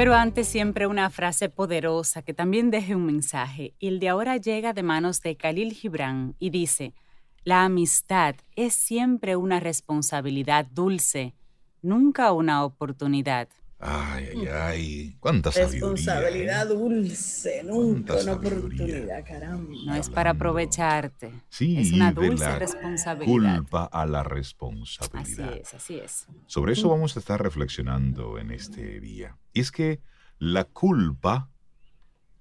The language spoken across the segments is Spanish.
Pero antes siempre una frase poderosa que también deje un mensaje. Y el de ahora llega de manos de Khalil Gibran y dice, la amistad es siempre una responsabilidad dulce nunca una oportunidad. Ay, ay, ay, cuánta Responsabilidad dulce, nunca una oportunidad, caramba. No es para aprovecharte. Sí, es una dulce de la responsabilidad. Culpa a la responsabilidad. Así es, así es. Sobre eso vamos a estar reflexionando en este día. Y es que la culpa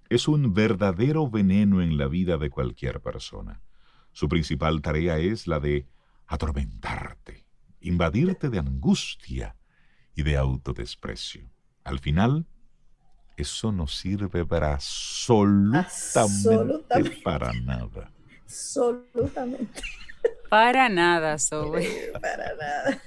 es un verdadero veneno en la vida de cualquier persona. Su principal tarea es la de atormentarte, invadirte de angustia y de autodesprecio. Al final, eso no sirve para absolutamente, para nada. Absolutamente. Para nada, Zoe. Para nada.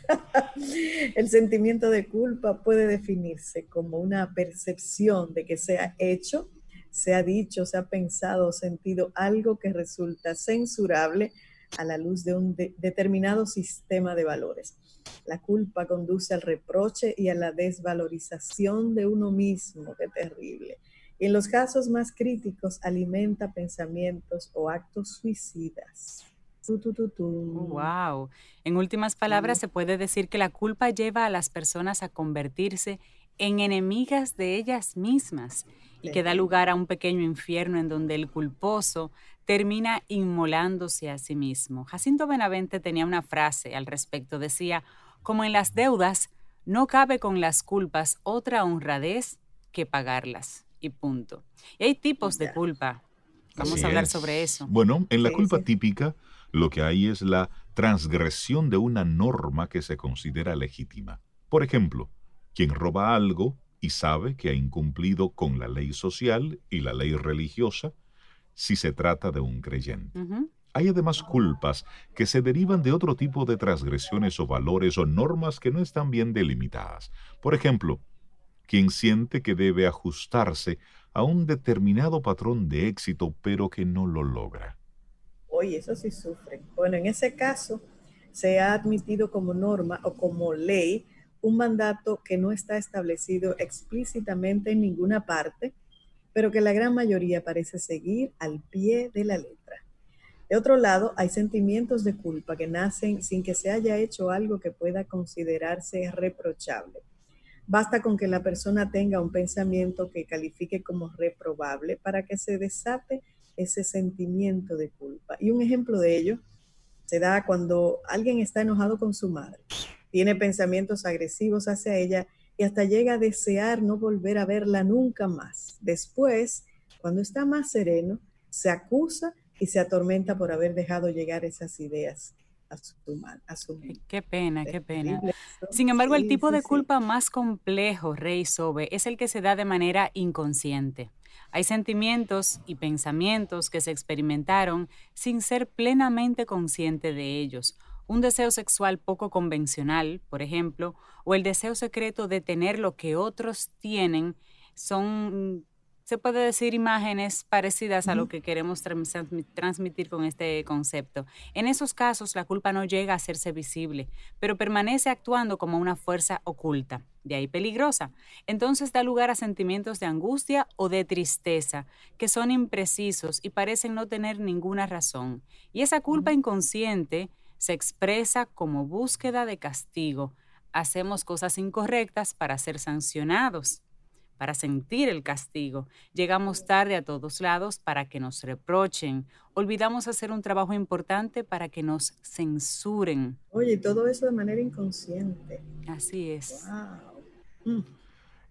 El sentimiento de culpa puede definirse como una percepción de que se ha hecho, se ha dicho, se ha pensado o sentido algo que resulta censurable a la luz de un determinado sistema de valores. La culpa conduce al reproche y a la desvalorización de uno mismo, qué terrible. Y en los casos más críticos alimenta pensamientos o actos suicidas. wow. En últimas palabras, se puede decir que la culpa lleva a las personas a convertirse en enemigas de ellas mismas y que da lugar a un pequeño infierno en donde el culposo termina inmolándose a sí mismo. Jacinto Benavente tenía una frase al respecto, decía, como en las deudas, no cabe con las culpas otra honradez que pagarlas. Y punto. Y hay tipos de culpa. Vamos a hablar sobre eso. Bueno, en la culpa típica lo que hay es la transgresión de una norma que se considera legítima. Por ejemplo, quien roba algo y sabe que ha incumplido con la ley social y la ley religiosa, si se trata de un creyente. Hay además culpas que se derivan de otro tipo de transgresiones o valores o normas que no están bien delimitadas. Por ejemplo, quien siente que debe ajustarse a un determinado patrón de éxito pero que no lo logra. Oye, eso sí sufre. Bueno, en ese caso se ha admitido como norma o como ley un mandato que no está establecido explícitamente en ninguna parte, pero que la gran mayoría parece seguir al pie de la letra. De otro lado, hay sentimientos de culpa que nacen sin que se haya hecho algo que pueda considerarse reprochable. Basta con que la persona tenga un pensamiento que califique como reprobable para que se desate ese sentimiento de culpa. Y un ejemplo de ello se da cuando alguien está enojado con su madre, tiene pensamientos agresivos hacia ella y hasta llega a desear no volver a verla nunca más. Después, cuando está más sereno, se acusa y se atormenta por haber dejado llegar esas ideas a su, a su. Qué pena, qué pena. Sin embargo, el tipo de culpa más complejo, Rey Sobe, es el que se da de manera inconsciente. Hay sentimientos y pensamientos que se experimentaron sin ser plenamente consciente de ellos un deseo sexual poco convencional, por ejemplo, o el deseo secreto de tener lo que otros tienen, son, se puede decir, imágenes parecidas a lo que queremos transmitir con este concepto. En esos casos, la culpa no llega a hacerse visible, pero permanece actuando como una fuerza oculta, de ahí peligrosa. Entonces da lugar a sentimientos de angustia o de tristeza, que son imprecisos y parecen no tener ninguna razón. Y esa culpa inconsciente, se expresa como búsqueda de castigo. Hacemos cosas incorrectas para ser sancionados, para sentir el castigo. Llegamos tarde a todos lados para que nos reprochen. Olvidamos hacer un trabajo importante para que nos censuren. Oye, todo eso de manera inconsciente. Así es. Mm.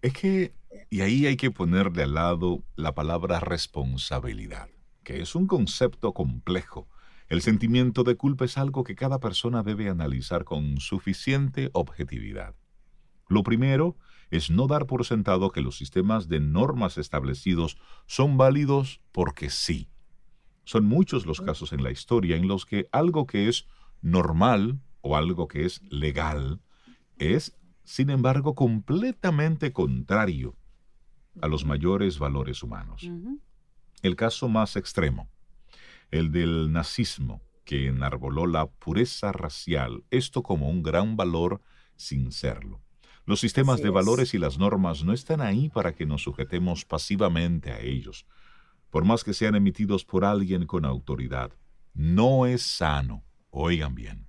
Es que, y ahí hay que poner de al lado la palabra responsabilidad, que es un concepto complejo El sentimiento de culpa es algo que cada persona debe analizar con suficiente objetividad. Lo primero es no dar por sentado que los sistemas de normas establecidos son válidos porque sí. Son muchos los casos en la historia en los que algo que es normal o algo que es legal es, sin embargo, completamente contrario a los mayores valores humanos. El caso más extremo, el del nazismo, que enarboló la pureza racial, esto como un gran valor sin serlo. Los sistemas de valores y las normas no están ahí para que nos sujetemos pasivamente a ellos, por más que sean emitidos por alguien con autoridad. No es sano, oigan bien,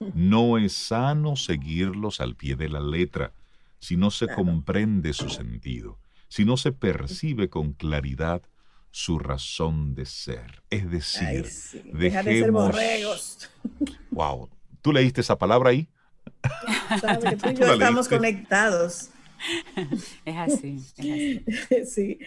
no es sano seguirlos al pie de la letra si no se comprende su sentido, si no se percibe con claridad su razón de ser. Es decir, Deja de ser borregos. Wow, ¿tú leíste esa palabra ahí? Sabes que tú y yo estamos conectados. Es así, es así. Sí.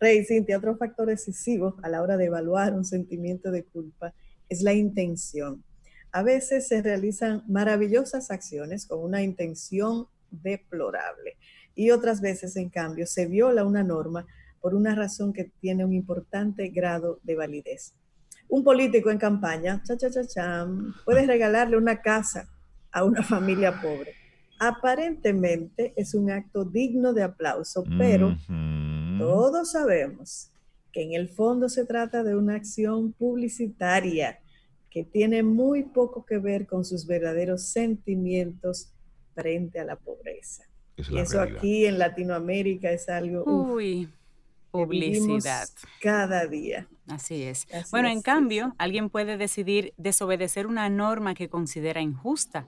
Rey, Cintia, otro factor decisivo a la hora de evaluar un sentimiento de culpa es la intención. A veces se realizan maravillosas acciones con una intención deplorable y otras veces, en cambio, se viola una norma por una razón que tiene un importante grado de validez. Un político en campaña, cha, cha, cha, cha, puede regalarle una casa a una familia pobre. Aparentemente es un acto digno de aplauso, pero todos sabemos que en el fondo se trata de una acción publicitaria que tiene muy poco que ver con sus verdaderos sentimientos frente a la pobreza. y eso aquí en Latinoamérica es algo... Uy publicidad. Cada día. Así es. bueno, en cambio, alguien puede decidir desobedecer una norma que considera injusta.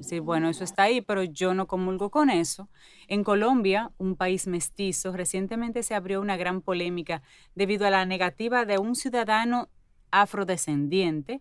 Sí, bueno, eso está ahí, pero yo no comulgo con eso. En Colombia, un país mestizo, recientemente se abrió una gran polémica debido a la negativa de un ciudadano afrodescendiente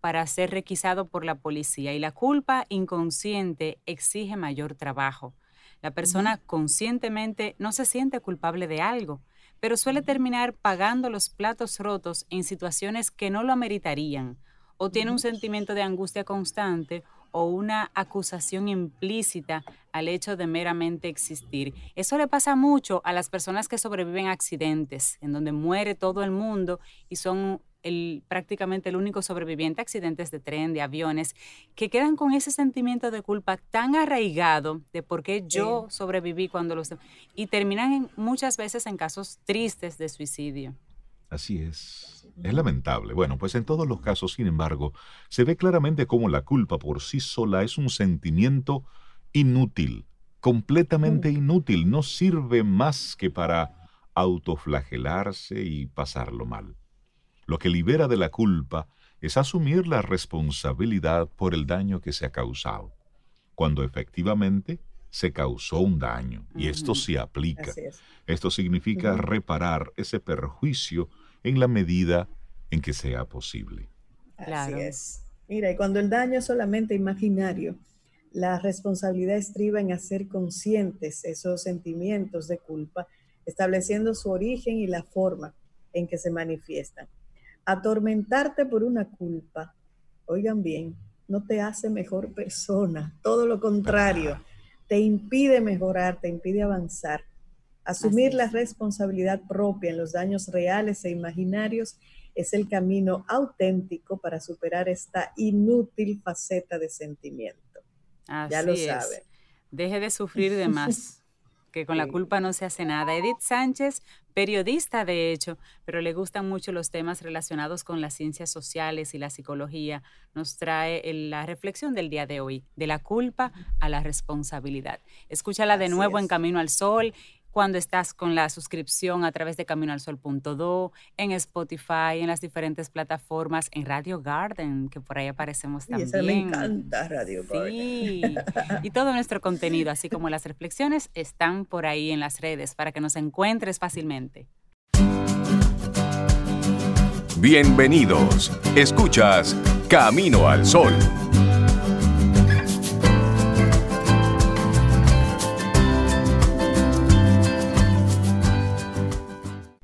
para ser requisado por la policía y la culpa inconsciente exige mayor trabajo. La persona conscientemente no se siente culpable de algo, pero suele terminar pagando los platos rotos en situaciones que no lo ameritarían, o tiene un sentimiento de angustia constante o una acusación implícita al hecho de meramente existir. Eso le pasa mucho a las personas que sobreviven a accidentes, en donde muere todo el mundo y son el, prácticamente el único sobreviviente a accidentes de tren, de aviones, que quedan con ese sentimiento de culpa tan arraigado de por qué yo sobreviví cuando los... y terminan muchas veces en casos tristes de suicidio. Así es. Es lamentable. Bueno, pues en todos los casos, sin embargo, se ve claramente cómo la culpa por sí sola es un sentimiento inútil, completamente mm. inútil. No sirve más que para autoflagelarse y pasarlo mal. Lo que libera de la culpa es asumir la responsabilidad por el daño que se ha causado, cuando efectivamente se causó un daño, y esto se aplica. Esto significa reparar ese perjuicio en la medida en que sea posible. Así es. Mira, y cuando el daño es solamente imaginario, la responsabilidad estriba en hacer conscientes esos sentimientos de culpa, estableciendo su origen y la forma en que se manifiestan. Atormentarte por una culpa, oigan bien, no te hace mejor persona, todo lo contrario, te impide mejorar, te impide avanzar. Asumir la responsabilidad propia en los daños reales e imaginarios es el camino auténtico para superar esta inútil faceta de sentimiento. ya lo sabe. Deje de sufrir de más. que con la culpa no se hace nada. Edith Sánchez, periodista de hecho, pero le gustan mucho los temas relacionados con las ciencias sociales y la psicología, nos trae la reflexión del día de hoy, de la culpa a la responsabilidad. Escúchala de nuevo en Camino al Sol cuando estás con la suscripción a través de caminoalsol.do, en Spotify, en las diferentes plataformas, en Radio Garden, que por ahí aparecemos también. Y me encanta Radio Garden. Sí, y todo nuestro contenido, así como las reflexiones, están por ahí en las redes para que nos encuentres fácilmente. Bienvenidos. Escuchas Camino al Sol.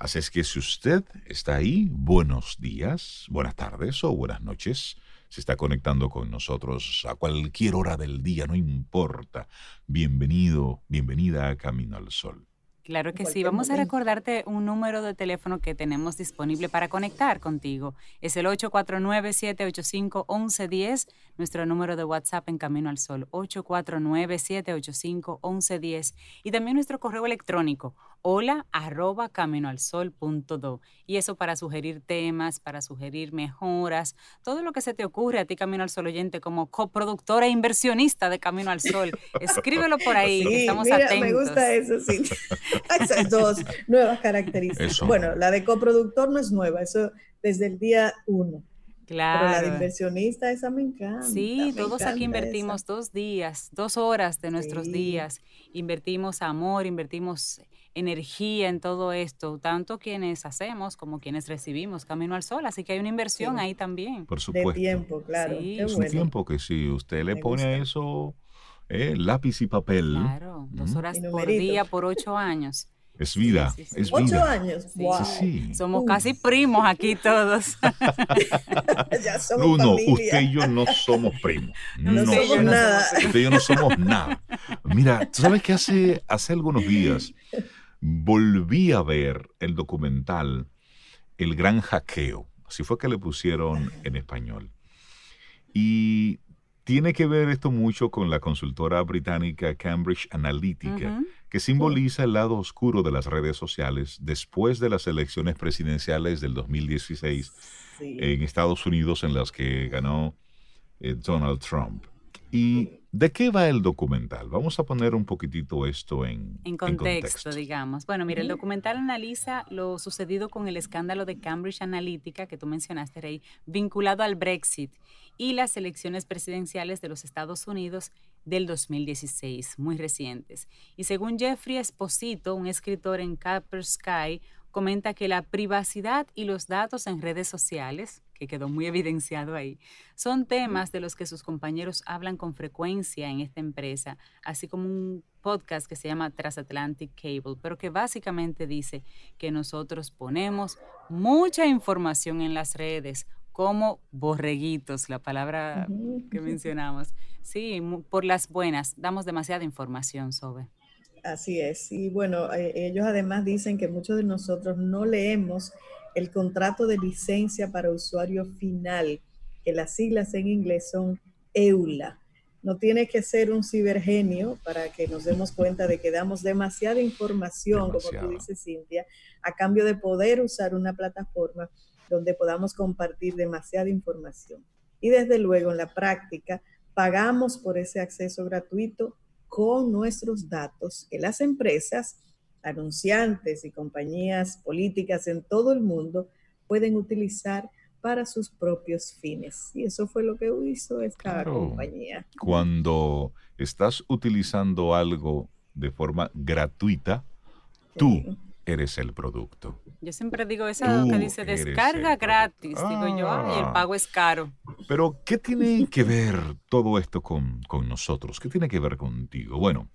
Así es que si usted está ahí, buenos días, buenas tardes o buenas noches. Se está conectando con nosotros a cualquier hora del día, no importa. Bienvenido, bienvenida a Camino al Sol. Claro que sí. Vamos a recordarte un número de teléfono que tenemos disponible para conectar contigo. Es el 849-785-1110, nuestro número de WhatsApp en Camino al Sol, 849-785-1110. Y también nuestro correo electrónico, hola arroba caminoalsol.do. Y eso para sugerir temas, para sugerir mejoras, todo lo que se te ocurre a ti, Camino al Sol oyente, como coproductora e inversionista de Camino al Sol. Escríbelo por ahí, que estamos mira, atentos. Me gusta eso, sí. Esas dos nuevas características. Eso. Bueno, la de coproductor no es nueva, eso desde el día uno. Claro. Pero la de inversionista, esa me encanta. Sí, me todos aquí encanta invertimos esa. dos días, dos horas de nuestros Sí. días. Invertimos amor, invertimos energía en todo esto, tanto quienes hacemos como quienes recibimos Camino al Sol. Así que hay una inversión Sí. ahí también. Por De supuesto. tiempo, claro. Sí. Qué Es un bueno. tiempo que si usted le Me pone a gusta. eso eh, lápiz y papel, Claro, dos horas por día por ocho años. Es vida, sí, sí. es Ocho vida. años. Sí. Wow. Sí, sí. Somos Uf. casi primos aquí todos. ya somos No, no, familia. usted y yo no somos primos. No, No, somos somos- nada. Usted y yo no somos nada. Mira, ¿tú sabes que hace, hace algunos días volví a ver el documental El Gran Hackeo? Así fue que le pusieron en español. Y tiene que ver esto mucho con la consultora británica Cambridge Analytica, que simboliza el lado oscuro de las redes sociales después de las elecciones presidenciales del 2016 Sí. en Estados Unidos en las que ganó eh, Donald Trump. ¿Y de qué va el documental? Vamos a poner un poquitito esto en, En contexto, digamos. Bueno, mira, el documental analiza lo sucedido con el escándalo de Cambridge Analytica que tú mencionaste, Rey, vinculado al Brexit y las elecciones presidenciales de los Estados Unidos del 2016, muy recientes. Y según Jeffrey Esposito, un escritor en Capper Sky, comenta que la privacidad y los datos en redes sociales, que quedó muy evidenciado ahí, son temas de los que sus compañeros hablan con frecuencia en esta empresa, así como un podcast que se llama Transatlantic Cable, pero que básicamente dice que nosotros ponemos mucha información en las redes como borreguitos, la palabra que mencionamos. Sí, por las buenas, damos demasiada información sobre. Así es. Y bueno, eh, ellos además dicen que muchos de nosotros no leemos el contrato de licencia para usuario final, que las siglas en inglés son EULA. No tiene que ser un cibergenio para que nos demos cuenta de que damos demasiada información, como tú dices, Cintia, a cambio de poder usar una plataforma donde podamos compartir demasiada información. Y desde luego, en la práctica, pagamos por ese acceso gratuito con nuestros datos que las empresas, anunciantes y compañías políticas en todo el mundo pueden utilizar para sus propios fines. Y eso fue lo que hizo esta Claro. compañía. Cuando estás utilizando algo de forma gratuita, tú. Eres el producto. Yo siempre digo eso Tú que dice descarga gratis. Digo yo, Ah. el pago es caro. Pero, ¿qué tiene que ver todo esto con, con nosotros? ¿Qué tiene que ver contigo? Bueno,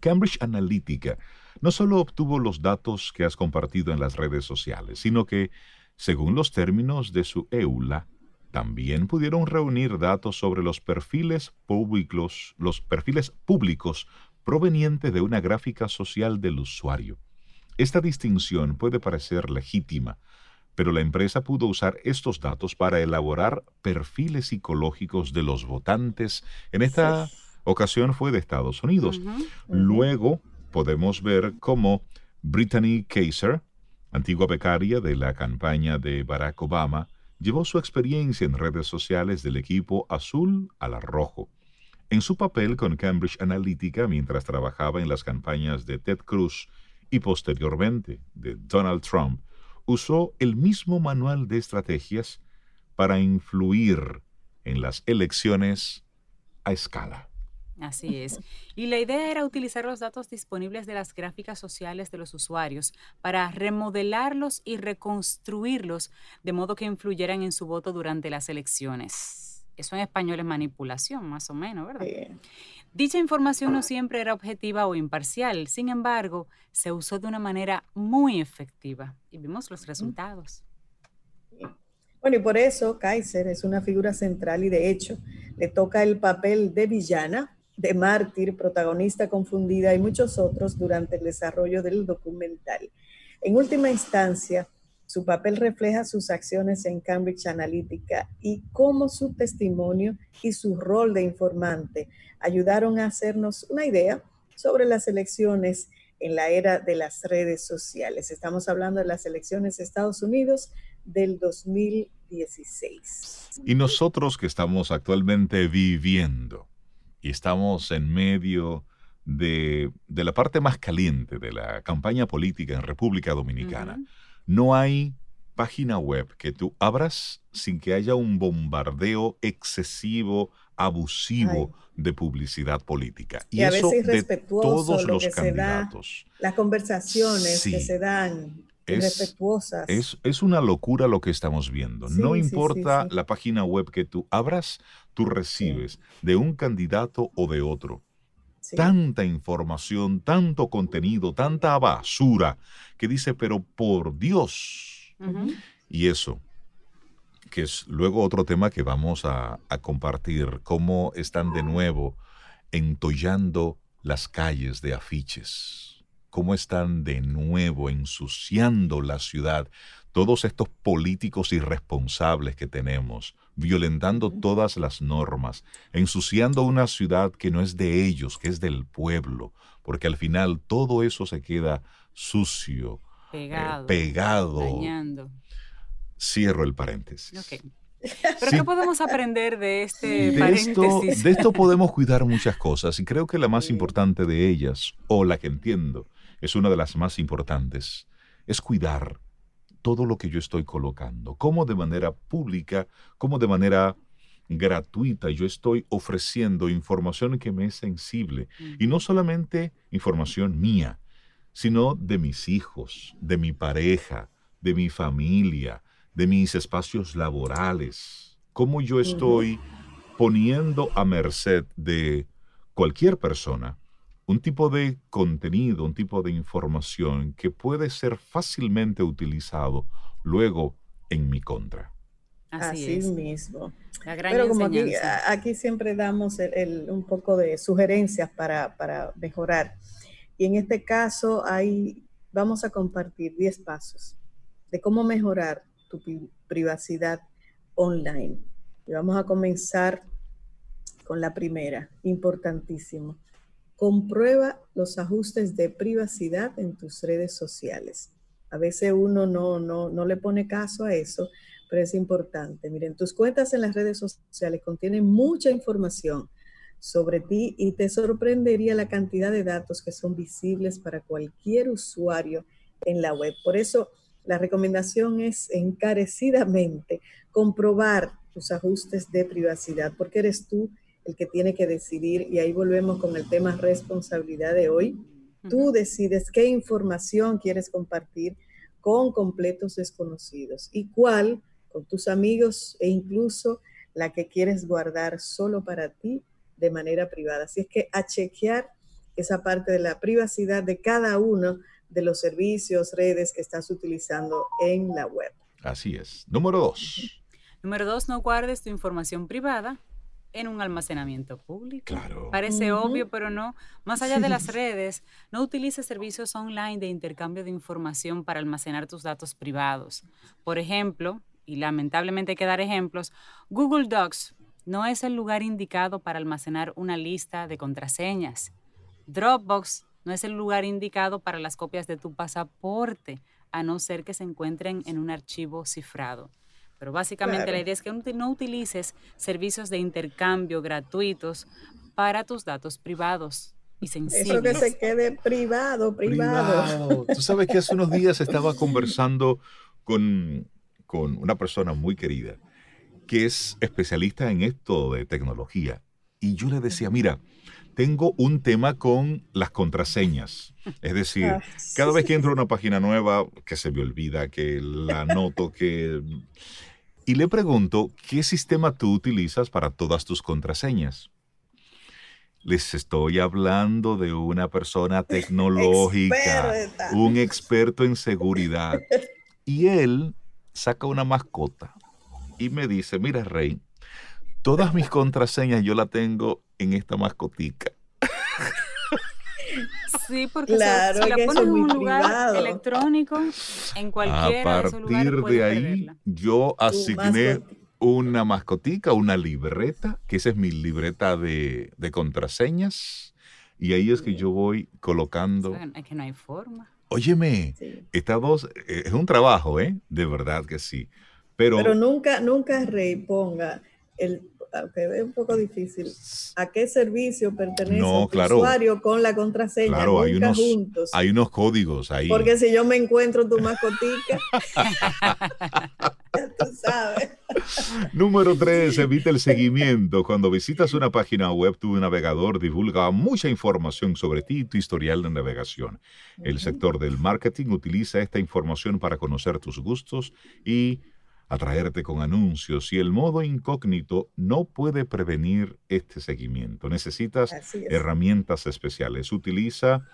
Cambridge Analytica no solo obtuvo los datos que has compartido en las redes sociales, sino que, según los términos de su EULA, también pudieron reunir datos sobre los perfiles públicos, los perfiles públicos provenientes de una gráfica social del usuario. Esta distinción puede parecer legítima, pero la empresa pudo usar estos datos para elaborar perfiles psicológicos de los votantes. En esta ocasión fue de Estados Unidos. Luego podemos ver cómo Brittany Kaiser, antigua becaria de la campaña de Barack Obama, llevó su experiencia en redes sociales del equipo azul a la rojo. En su papel con Cambridge Analytica mientras trabajaba en las campañas de Ted Cruz y posteriormente de Donald Trump, usó el mismo manual de estrategias para influir en las elecciones a escala. Así es. Y la idea era utilizar los datos disponibles de las gráficas sociales de los usuarios para remodelarlos y reconstruirlos de modo que influyeran en su voto durante las elecciones. Eso en español es manipulación, más o menos, ¿verdad? Dicha información no siempre era objetiva o imparcial, sin embargo, se usó de una manera muy efectiva y vimos los resultados. Bueno, y por eso Kaiser es una figura central y de hecho le toca el papel de villana, de mártir, protagonista confundida y muchos otros durante el desarrollo del documental. En última instancia, su papel refleja sus acciones en Cambridge Analytica y cómo su testimonio y su rol de informante ayudaron a hacernos una idea sobre las elecciones en la era de las redes sociales. Estamos hablando de las elecciones de Estados Unidos del 2016. Y nosotros que estamos actualmente viviendo y estamos en medio de, la parte más caliente de la campaña política en República Dominicana, no hay página web que tú abras sin que haya un bombardeo excesivo, abusivo de publicidad política. Y, eso de todos los candidatos. las conversaciones que se dan es, Es, una locura lo que estamos viendo. no importa la página web que tú abras, tú recibes de un candidato o de otro. Tanta información, tanto contenido, tanta basura, que dice, pero por Dios. Y eso, que es luego otro tema que vamos a, a compartir, cómo están de nuevo entollando las calles de afiches cómo están de nuevo ensuciando la ciudad todos estos políticos irresponsables que tenemos, violentando todas las normas, ensuciando una ciudad que no es de ellos, que es del pueblo, porque al final todo eso se queda sucio, eh, pegado, pegado. Cierro el paréntesis. ¿Pero qué podemos aprender de este paréntesis? de esto podemos cuidar muchas cosas y creo que la más importante de ellas, o la que entiendo, es una de las más importantes, es cuidar todo lo que yo estoy colocando, cómo de manera pública, cómo de manera gratuita yo estoy ofreciendo información que me es sensible. Y no solamente información mía, sino de mis hijos, de mi pareja, de mi familia, de mis espacios laborales. Cómo yo estoy poniendo a merced de cualquier persona un tipo de contenido, un tipo de información que puede ser fácilmente utilizado luego en mi contra. Así, mismo. Pero como aquí, siempre damos un poco de sugerencias para, mejorar. Y en este caso hay, vamos a compartir 10 pasos de cómo mejorar tu privacidad online. Y vamos a comenzar con la primera, importantísimo comprueba los ajustes de privacidad en tus redes sociales. A veces uno no, no, no le pone caso a eso, pero es importante. Miren, tus cuentas en las redes sociales contienen mucha información sobre ti y te sorprendería la cantidad de datos que son visibles para cualquier usuario en la web. Por eso la recomendación es encarecidamente comprobar tus ajustes de privacidad, porque eres tú el que tiene que decidir, y ahí volvemos con el tema responsabilidad de hoy. Tú decides qué información quieres compartir con completos desconocidos y cuál con tus amigos e incluso la que quieres guardar solo para ti de manera privada. Así es que a chequear esa parte de la privacidad de cada uno de los servicios, redes que estás utilizando en la web. Así es. Número dos. Número dos, no guardes tu información privada en un almacenamiento público. Claro. Parece obvio, pero no. Más allá de las redes, no utilices servicios online de intercambio de información para almacenar tus datos privados. Por ejemplo, y lamentablemente hay que dar ejemplos, Google Docs no es el lugar indicado para almacenar una lista de contraseñas. Dropbox no es el lugar indicado para las copias de tu pasaporte, a no ser que se encuentren en un archivo cifrado. Pero básicamente la idea es que no utilices servicios de intercambio gratuitos para tus datos privados y sensibles. Eso que se quede privado, privado. Tú sabes que hace unos días estaba conversando con, con una persona muy querida que es especialista en esto de tecnología. Y yo le decía, mira, tengo un tema con las contraseñas. Es decir, ah, cada vez que entro a una página nueva, que se me olvida, que la anoto, que y le pregunto, ¿qué sistema tú utilizas para todas tus contraseñas? Les estoy hablando de una persona tecnológica, un experto en seguridad. Y él saca una mascota y me dice, mira, Rey, todas mis contraseñas yo la tengo en esta mascotica. Sí, porque claro, si, la pones en un lugar electrónico, en cualquiera A partir de, ahí, yo asigné una mascotica, una libreta, que esa es mi libreta de, contraseñas. Y ahí es que yo voy colocando. Es que no hay forma. Óyeme, dos, eh, es un trabajo, ¿eh? De verdad que sí. Pero, Pero nunca, nunca Rey ponga el aunque es un poco difícil, a qué servicio pertenece el usuario con la contraseña. Claro, hay unos, hay unos códigos ahí. Porque si yo me encuentro tu mascotica, tú sabes. Número 3, evita el seguimiento. Cuando visitas una página web, tu navegador divulga mucha información sobre ti y tu historial de navegación. El sector del marketing utiliza esta información para conocer tus gustos y atraerte con anuncios y el modo incógnito no puede prevenir este seguimiento. Necesitas herramientas especiales. Utiliza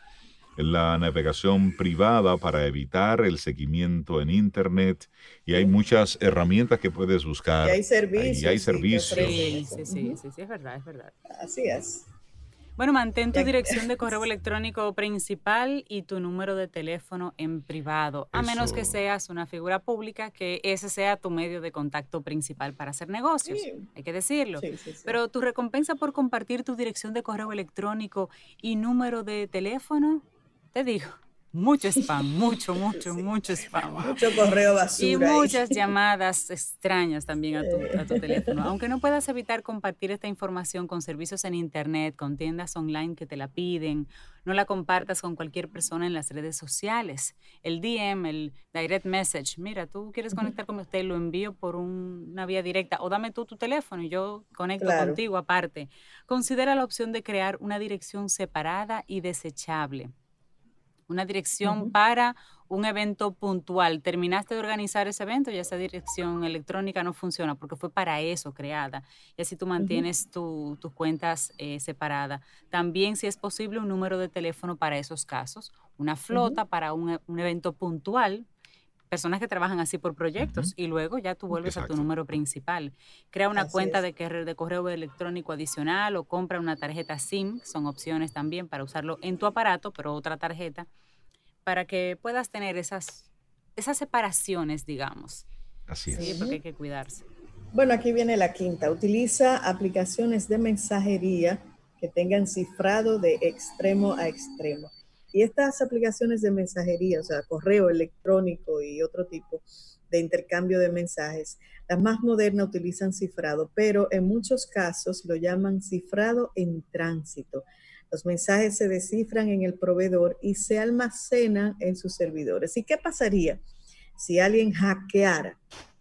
la navegación privada para evitar el seguimiento en Internet y hay muchas herramientas que puedes buscar. Y hay servicios. Y hay servicios. Sí, sí, sí, sí, es verdad, es verdad. Así es. Bueno, mantén tu dirección de correo electrónico principal y tu número de teléfono en privado, a menos que seas una figura pública, que ese sea tu medio de contacto principal para hacer negocios, hay que decirlo. Pero tu recompensa por compartir tu dirección de correo electrónico y número de teléfono, te digo, mucho spam, mucho, mucho, mucho spam. Mucho correo basura. Y muchas llamadas extrañas también a tu, a tu, teléfono. Aunque no puedas evitar compartir esta información con servicios en Internet, con tiendas online que te la piden, no la compartas con cualquier persona en las redes sociales. El DM, el direct message, mira, tú quieres conectar con usted, lo envío por una vía directa o dame tú tu teléfono y yo conecto contigo aparte. Considera la opción de crear una dirección separada y desechable una dirección para un evento puntual. Terminaste de organizar ese evento y esa dirección electrónica no funciona porque fue para eso creada. Y así tú mantienes tus cuentas eh, separadas. También, si es posible, un número de teléfono para esos casos. Una flota para un, un, evento puntual. Personas que trabajan así por proyectos y luego ya tú vuelves a tu número principal. Crea una cuenta de, de correo electrónico adicional o compra una tarjeta SIM. Son opciones también para usarlo en tu aparato, pero otra tarjeta para que puedas tener esas, esas separaciones, digamos. Así es. Sí, porque hay que cuidarse. Bueno, aquí viene la quinta. Utiliza aplicaciones de mensajería que tengan cifrado de extremo a extremo. Y estas aplicaciones de mensajería, o sea, correo electrónico y otro tipo de intercambio de mensajes, las más modernas utilizan cifrado, pero en muchos casos lo llaman cifrado en tránsito. Los mensajes se descifran en el proveedor y se almacenan en sus servidores. ¿Y qué pasaría si alguien hackeara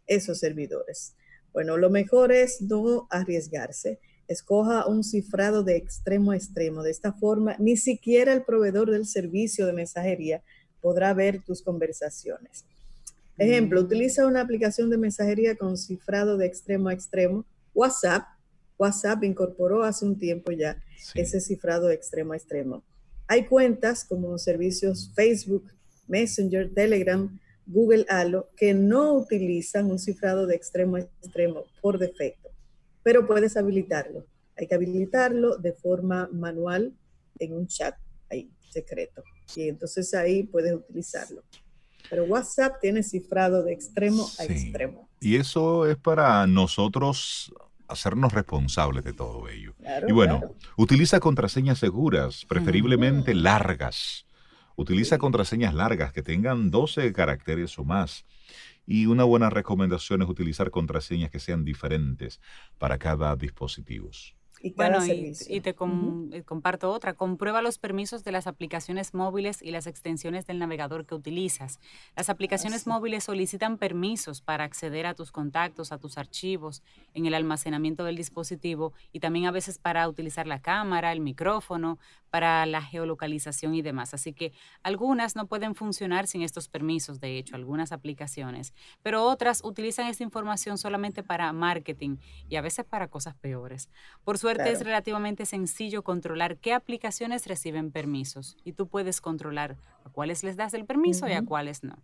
esos servidores? Bueno, lo mejor es no arriesgarse. Escoja un cifrado de extremo a extremo. De esta forma, ni siquiera el proveedor del servicio de mensajería podrá ver tus conversaciones. Ejemplo, mm. utiliza una aplicación de mensajería con cifrado de extremo a extremo. WhatsApp WhatsApp incorporó hace un tiempo ya ese cifrado de extremo a extremo. Hay cuentas como servicios Facebook, Messenger, Telegram, Google Halo que no utilizan un cifrado de extremo a extremo por defecto, pero puedes habilitarlo. Hay que habilitarlo de forma manual en un chat ahí, secreto. Y entonces ahí puedes utilizarlo. Pero WhatsApp tiene cifrado de extremo a extremo. Y eso es para nosotros hacernos responsables de todo ello. y bueno, utiliza contraseñas seguras, preferiblemente largas. Utiliza contraseñas largas que tengan 12 caracteres o más. Y una buena recomendación es utilizar contraseñas que sean diferentes para cada dispositivo. Bueno, Y, te eh, comparto otra. Comprueba los permisos de las aplicaciones móviles y las extensiones del navegador que utilizas. Las aplicaciones móviles solicitan permisos para acceder a tus contactos, a tus archivos, en el almacenamiento del dispositivo y también a veces para utilizar la cámara, el micrófono, para la geolocalización y demás. Así que algunas no pueden funcionar sin estos permisos, de hecho, algunas aplicaciones, pero otras utilizan esta información solamente para marketing y a veces para cosas peores. Por suerte es relativamente sencillo controlar qué aplicaciones reciben permisos y tú puedes controlar a cuáles les das el permiso y a cuáles no.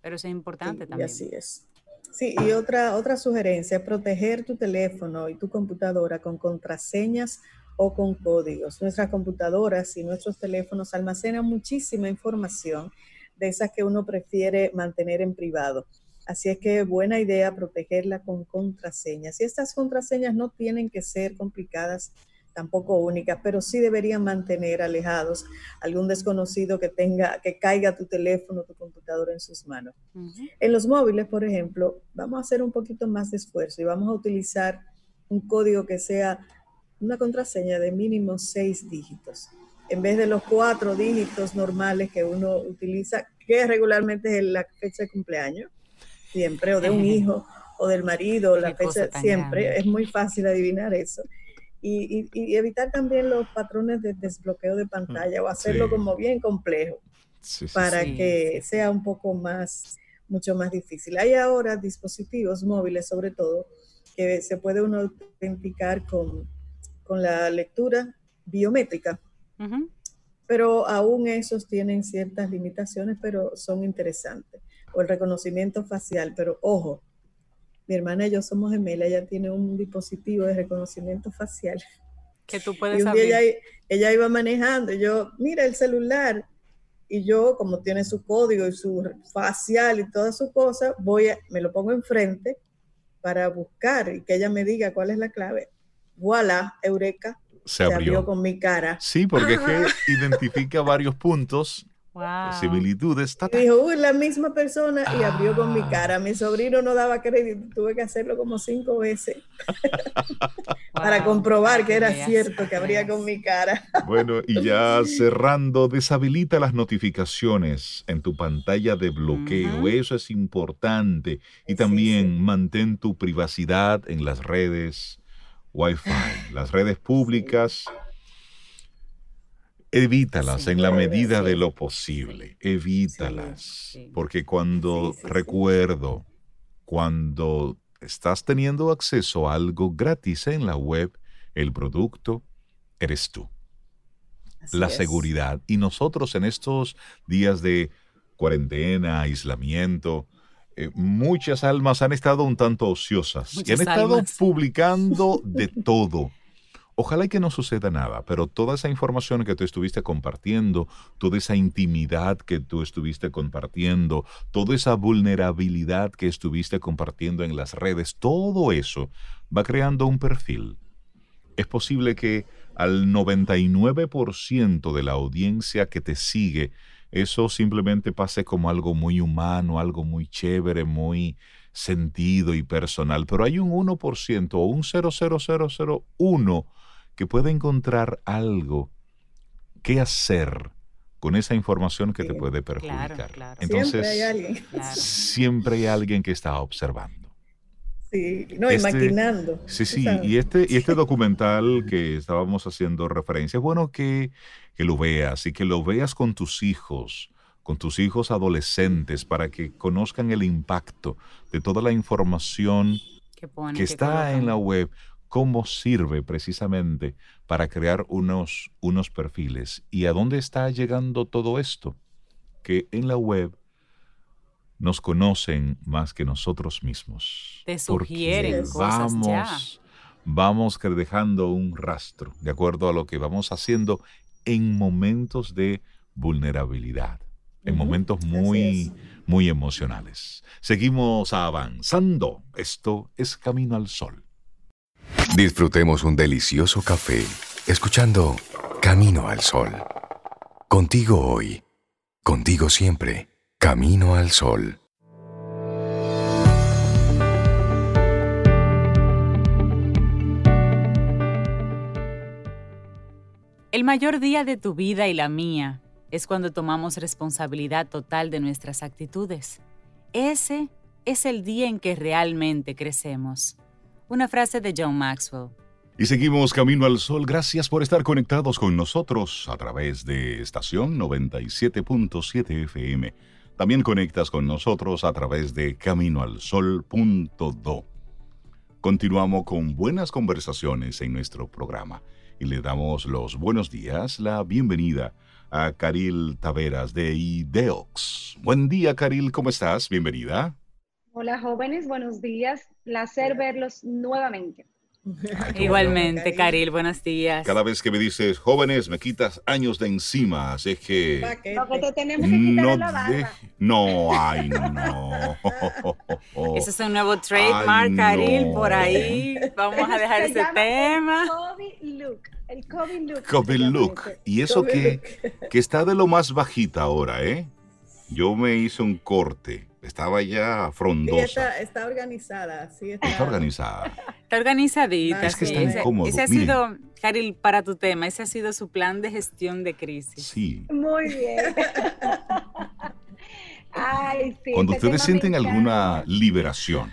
Pero eso es importante también. Y así es. Sí, y otra, otra sugerencia, proteger tu teléfono y tu computadora con contraseñas o con códigos. Nuestras computadoras y nuestros teléfonos almacenan muchísima información de esas que uno prefiere mantener en privado. Así es que buena idea protegerla con contraseñas. Y estas contraseñas no tienen que ser complicadas, tampoco únicas, pero sí deberían mantener alejados algún desconocido que tenga, que caiga tu teléfono, tu computadora en sus manos. En los móviles, por ejemplo, vamos a hacer un poquito más de esfuerzo y vamos a utilizar un código que sea una contraseña de mínimo seis dígitos, en vez de los cuatro dígitos normales que uno utiliza, que regularmente es la fecha de cumpleaños, siempre, o de un hijo, o del marido, la fecha, siempre, es muy fácil adivinar eso. Y, evitar también los patrones de desbloqueo de pantalla o hacerlo como bien complejo para que sea un poco más, mucho más difícil. Hay ahora dispositivos móviles, sobre todo, que se puede uno autenticar con con la lectura biométrica. Pero aún esos tienen ciertas limitaciones, pero son interesantes. O el reconocimiento facial, pero ojo, mi hermana y yo somos gemelas, ella tiene un dispositivo de reconocimiento facial. Que tú puedes y ella, iba manejando, y yo, mira el celular, y yo, como tiene su código y su facial y todas sus cosas, voy a, me lo pongo enfrente para buscar y que ella me diga cuál es la clave voilà, Eureka, se abrió. con mi cara. Sí, porque es que identifica varios puntos similitudes. Dijo, uy, la misma persona y abrió con mi ah. cara. Mi sobrino no daba crédito, tuve que hacerlo como cinco veces para comprobar que era cierto que abría con mi cara. bueno, y ya cerrando, deshabilita las notificaciones en tu pantalla de bloqueo. Eso es importante. Y también mantén tu privacidad en las redes Wi-Fi, las redes públicas, evítalas en la medida de lo posible, evítalas, porque cuando recuerdo, cuando estás teniendo acceso a algo gratis en la web, el producto eres tú. la seguridad. Y nosotros en estos días de cuarentena, aislamiento, eh, muchas almas han estado un tanto ociosas y han estado publicando de todo. Ojalá y que no suceda nada, pero toda esa información que tú estuviste compartiendo, toda esa intimidad que tú estuviste compartiendo, toda esa vulnerabilidad que estuviste compartiendo en las redes, todo eso va creando un perfil. Es posible que al 99% de la audiencia que te sigue eso simplemente pase como algo muy humano, algo muy chévere, muy sentido y personal. Pero hay un 1% o un 00001 que puede encontrar algo que hacer con esa información que te puede perjudicar. Entonces, siempre hay alguien. Siempre hay alguien que está observando. Sí, no, este, imaginando. Sí, sí, y este, y este documental que estábamos haciendo referencia, es bueno que que lo veas y que lo veas con tus hijos, con tus hijos adolescentes, para que conozcan el impacto de toda la información que, está en la web, cómo sirve precisamente para crear unos, unos perfiles. ¿Y a dónde está llegando todo esto? Que en la web nos conocen más que nosotros mismos. Te sugieren cosas vamos, Vamos dejando un rastro, de acuerdo a lo que vamos haciendo en momentos de vulnerabilidad, en momentos muy, muy emocionales. Seguimos avanzando. Esto es Camino al Sol. Disfrutemos un delicioso café escuchando Camino al Sol. Contigo hoy, contigo siempre, Camino al Sol. El mayor día de tu vida y la mía es cuando tomamos responsabilidad total de nuestras actitudes. Ese es el día en que realmente crecemos. Una frase de John Maxwell. Y seguimos camino al sol. Gracias por estar conectados con nosotros a través de estación 97.7 FM. También conectas con nosotros a través de caminoalsol.do. Continuamos con buenas conversaciones en nuestro programa y le damos los buenos días, la bienvenida a Caril Taveras de IDEOX. Buen día, Caril, ¿cómo estás? Bienvenida. Hola, jóvenes, buenos días. Placer verlos nuevamente. Igualmente, Caril, buenos días. Cada vez que me dices jóvenes, me quitas años de encima, así es que. Lo que te tenemos que quitar no, la barba. no, ay, no. Ese es un nuevo trademark, Ay, Caril, no. por ahí. Vamos a dejar Se ese tema. El COVID look. El COVID look. COVID look. Y eso COVID que, que está de lo más bajita ahora, ¿eh? Yo me hice un corte. Estaba ya Sí, frondosa. está, está organizada, sí está. Está organizada. Está organizadita. Es que sí. está Ese- incómodo, Ese ha miren. sido, Caril, para tu tema, ese ha sido su plan de gestión de crisis. Sí. Muy bien. Ay, sí. Cuando este ustedes sienten alguna liberación,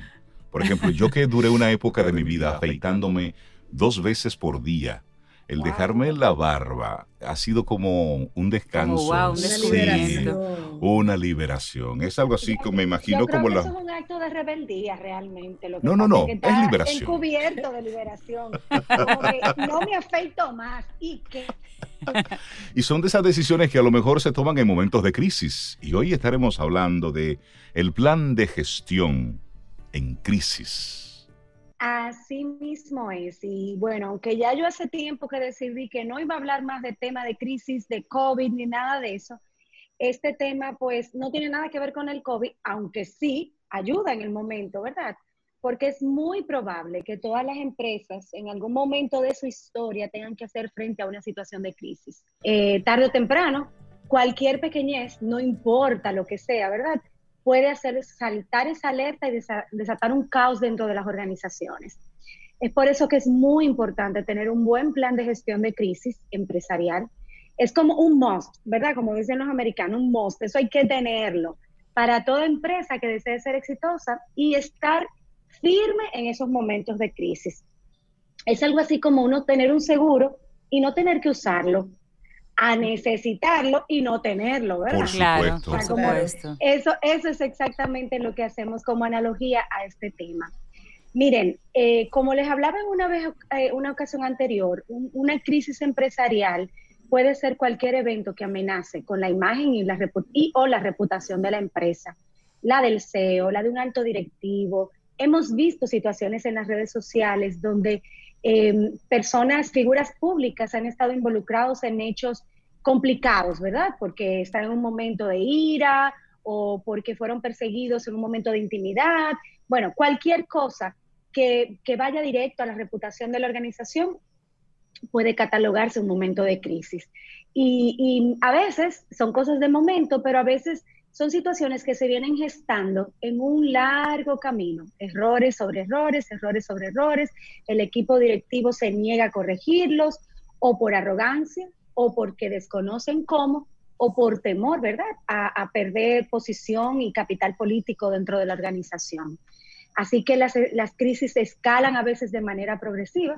por ejemplo, yo que duré una época de mi vida afeitándome dos veces por día, el Wow. dejarme la barba ha sido como un descanso. wow, un Una Sí, liberación. una liberación. Es algo así que me imagino Yo creo como que la... eso es un acto de rebeldía realmente. Lo que No, no, no, que es está liberación. Encubierto de liberación. Como que no me afeito más. ¿Y qué? Y son de esas decisiones que a lo mejor se toman en momentos de crisis. Y hoy estaremos hablando de el plan de gestión en crisis. Así mismo es. Y bueno, aunque ya yo hace tiempo que decidí que no iba a hablar más de tema de crisis, de COVID, ni nada de eso, este tema pues no tiene nada que ver con el COVID, aunque sí ayuda en el momento, ¿verdad? Porque es muy probable que todas las empresas en algún momento de su historia tengan que hacer frente a una situación de crisis. Eh, tarde o temprano, cualquier pequeñez, no importa lo que sea, ¿verdad? Puede hacer saltar esa alerta y desa- desatar un caos dentro de las organizaciones. Es por eso que es muy importante tener un buen plan de gestión de crisis empresarial. Es como un must, ¿verdad? Como dicen los americanos, un must. Eso hay que tenerlo para toda empresa que desee ser exitosa y estar firme en esos momentos de crisis. Es algo así como uno tener un seguro y no tener que usarlo, a necesitarlo y no tenerlo, ¿verdad? Por Claro, supuesto. por supuesto. Eso, eso es exactamente lo que hacemos como analogía a este tema. Miren, eh, como les hablaba en una vez, eh, una ocasión anterior, un- una crisis empresarial puede ser cualquier evento que amenace con la imagen y, la y o la reputación de la empresa, la del CEO, la de un alto directivo. Hemos visto situaciones en las redes sociales donde eh, personas, figuras públicas han estado involucrados en hechos complicados, ¿verdad? Porque están en un momento de ira o porque fueron perseguidos en un momento de intimidad. Bueno, cualquier cosa que, vaya directo a la reputación de la organización puede catalogarse un momento de crisis. Y a veces son cosas de momento, pero a veces son situaciones que se vienen gestando en un largo camino, errores sobre errores, errores sobre errores, el equipo directivo se niega a corregirlos o por arrogancia o porque desconocen cómo o por temor, ¿verdad?, a, a perder posición y capital político dentro de la organización. Así que las, las crisis escalan a veces de manera progresiva,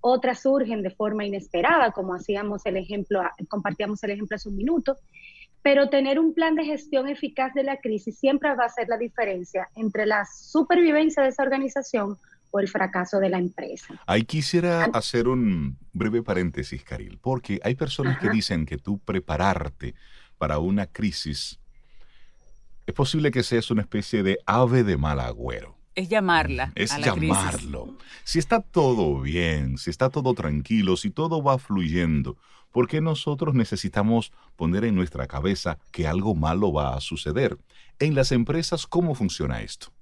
otras surgen de forma inesperada, como hacíamos el ejemplo, compartíamos el ejemplo hace un minuto, pero tener un plan de gestión eficaz de la crisis siempre va a ser la diferencia entre la supervivencia de esa organización o el fracaso de la empresa. Ahí quisiera hacer un breve paréntesis, Caril, porque hay personas que dicen que tú prepararte para una crisis es posible que seas una especie de ave de mal agüero. Es llamarla. Es a la crisis. llamarlo. Si está todo bien, si está todo tranquilo, si todo va fluyendo, ¿por qué nosotros necesitamos poner en nuestra cabeza que algo malo va a suceder? En las empresas, ¿cómo funciona esto?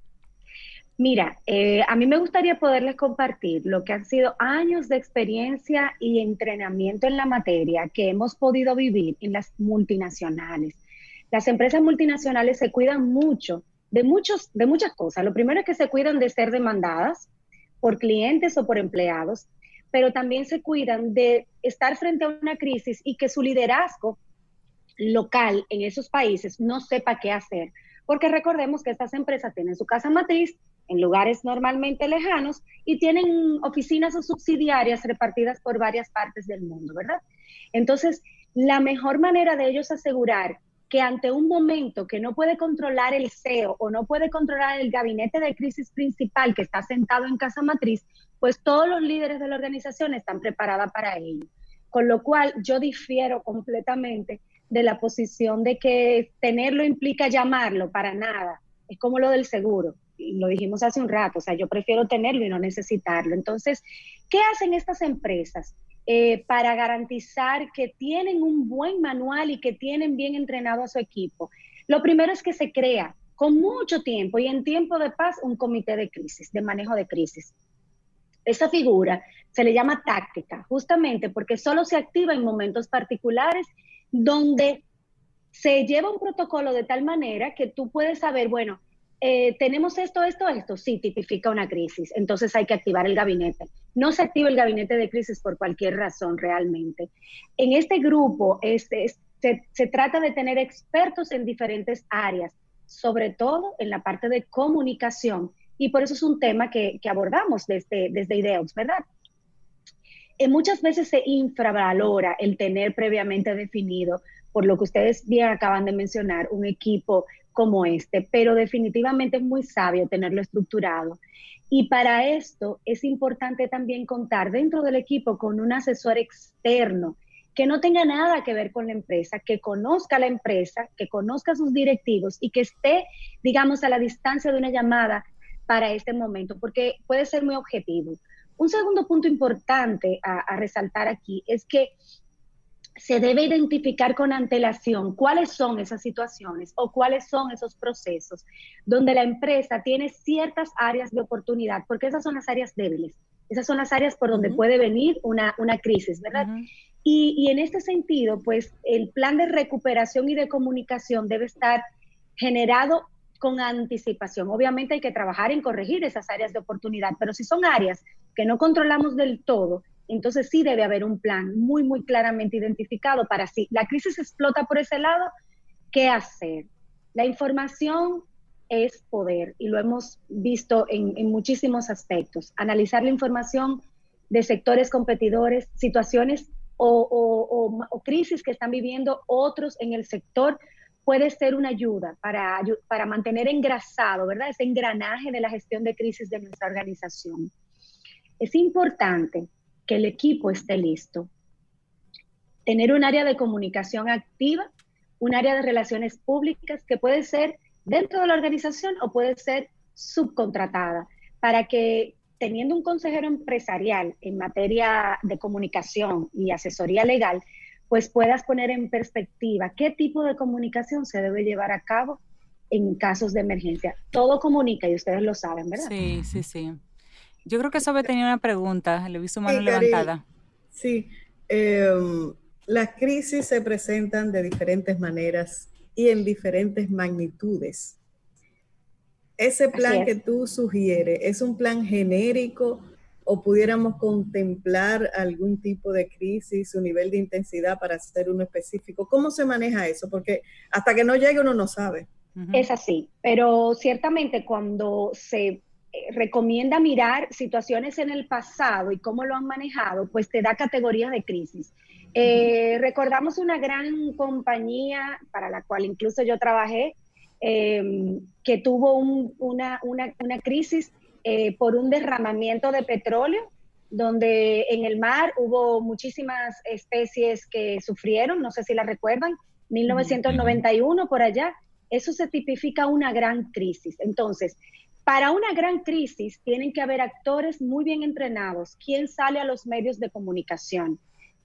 Mira, eh, a mí me gustaría poderles compartir lo que han sido años de experiencia y entrenamiento en la materia que hemos podido vivir en las multinacionales. Las empresas multinacionales se cuidan mucho de, muchos, de muchas cosas. Lo primero es que se cuidan de ser demandadas por clientes o por empleados, pero también se cuidan de estar frente a una crisis y que su liderazgo local en esos países no sepa qué hacer. Porque recordemos que estas empresas tienen su casa matriz en lugares normalmente lejanos y tienen oficinas o subsidiarias repartidas por varias partes del mundo, ¿verdad? Entonces, la mejor manera de ellos asegurar que ante un momento que no puede controlar el CEO o no puede controlar el gabinete de crisis principal que está sentado en casa matriz, pues todos los líderes de la organización están preparados para ello. Con lo cual yo difiero completamente de la posición de que tenerlo implica llamarlo, para nada. Es como lo del seguro, lo dijimos hace un rato, o sea, yo prefiero tenerlo y no necesitarlo. Entonces, ¿qué hacen estas empresas? Eh, para garantizar que tienen un buen manual y que tienen bien entrenado a su equipo. Lo primero es que se crea con mucho tiempo y en tiempo de paz un comité de crisis, de manejo de crisis. Esa figura se le llama táctica, justamente porque solo se activa en momentos particulares donde se lleva un protocolo de tal manera que tú puedes saber, bueno, eh, tenemos esto, esto, esto, sí, tipifica una crisis, entonces hay que activar el gabinete. No se activa el gabinete de crisis por cualquier razón realmente. En este grupo este, se, trata de tener expertos en diferentes áreas, sobre todo en la parte de comunicación, y por eso es un tema que, abordamos desde, desde IDEOX, ¿verdad? Eh, muchas veces se infravalora el tener previamente definido, por lo que ustedes bien acaban de mencionar, un equipo como este, pero definitivamente es muy sabio tenerlo estructurado. Y para esto es importante también contar dentro del equipo con un asesor externo que no tenga nada que ver con la empresa, que conozca la empresa, que conozca sus directivos y que esté, digamos, a la distancia de una llamada para este momento, porque puede ser muy objetivo. Un segundo punto importante a, a resaltar aquí es que se debe identificar con antelación cuáles son esas situaciones o cuáles son esos procesos donde la empresa tiene ciertas áreas de oportunidad, porque esas son las áreas débiles, esas son las áreas por donde puede venir una, crisis, ¿verdad? y, y, en este sentido, pues el plan de recuperación y de comunicación debe estar generado con anticipación. Obviamente hay que trabajar en corregir esas áreas de oportunidad, pero si son áreas que no controlamos del todo, entonces sí debe haber un plan muy, muy claramente identificado para si la crisis explota por ese lado, ¿qué hacer? La información es poder y lo hemos visto en, muchísimos aspectos. Analizar la información de sectores competidores, situaciones o, crisis que están viviendo otros en el sector puede ser una ayuda para, para mantener engrasado, ¿verdad? Ese engranaje de la gestión de crisis de nuestra organización. Es importante que el equipo esté listo. Tener un área de comunicación activa, un área de relaciones públicas que puede ser dentro de la organización o puede ser subcontratada, para que teniendo un consejero empresarial en materia de comunicación y asesoría legal, pues puedas poner en perspectiva qué tipo de comunicación se debe llevar a cabo en casos de emergencia. Todo comunica y ustedes lo saben, ¿verdad? Sí, sí, sí. Yo creo que Sobe tenía una pregunta, le he visto mano levantada. Sí, em, las crisis se presentan de diferentes maneras y en diferentes magnitudes. Ese plan que tú sugieres, ¿es un plan genérico o pudiéramos contemplar algún tipo de crisis, su nivel de intensidad para hacer uno específico? ¿Cómo se maneja eso? Porque hasta que no llegue uno no sabe. Es así, pero ciertamente cuando se recomienda mirar situaciones en el pasado y cómo lo han manejado, pues te da categorías de crisis. Eh, recordamos una gran compañía para la cual incluso yo trabajé, em, que tuvo una, crisis eh, por un derramamiento de petróleo, donde en el mar hubo muchísimas especies que sufrieron, no sé si la recuerdan, 1991 por allá, eso se tipifica una gran crisis. Entonces, para una gran crisis tienen que haber actores muy bien entrenados. ¿Quién sale a los medios de comunicación?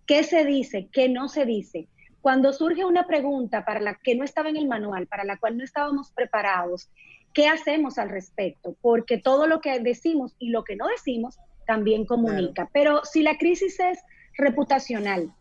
¿Qué se dice? ¿Qué no se dice? Cuando surge una pregunta para la que no estaba en el manual, para la cual no estábamos preparados, ¿qué hacemos al respecto? Porque todo lo que decimos y lo que no decimos también comunica. Pero si la crisis es reputacional,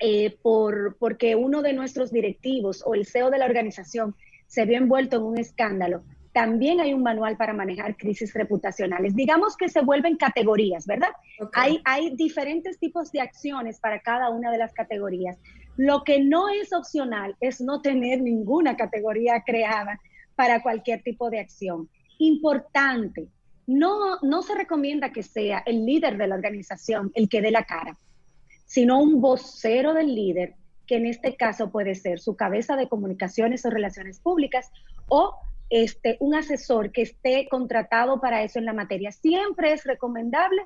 eh, por, porque uno de nuestros directivos o el CEO de la organización se vio envuelto en un escándalo, también hay un manual para manejar crisis reputacionales. Digamos que se vuelven categorías, ¿verdad? Hay, hay diferentes tipos de acciones para cada una de las categorías. Lo que no es opcional es no tener ninguna categoría creada para cualquier tipo de acción. Importante, no, no se recomienda que sea el líder de la organización el que dé la cara, sino un vocero del líder, que en este caso puede ser su cabeza de comunicaciones o relaciones públicas o este, un asesor que esté contratado para eso en la materia. Siempre es recomendable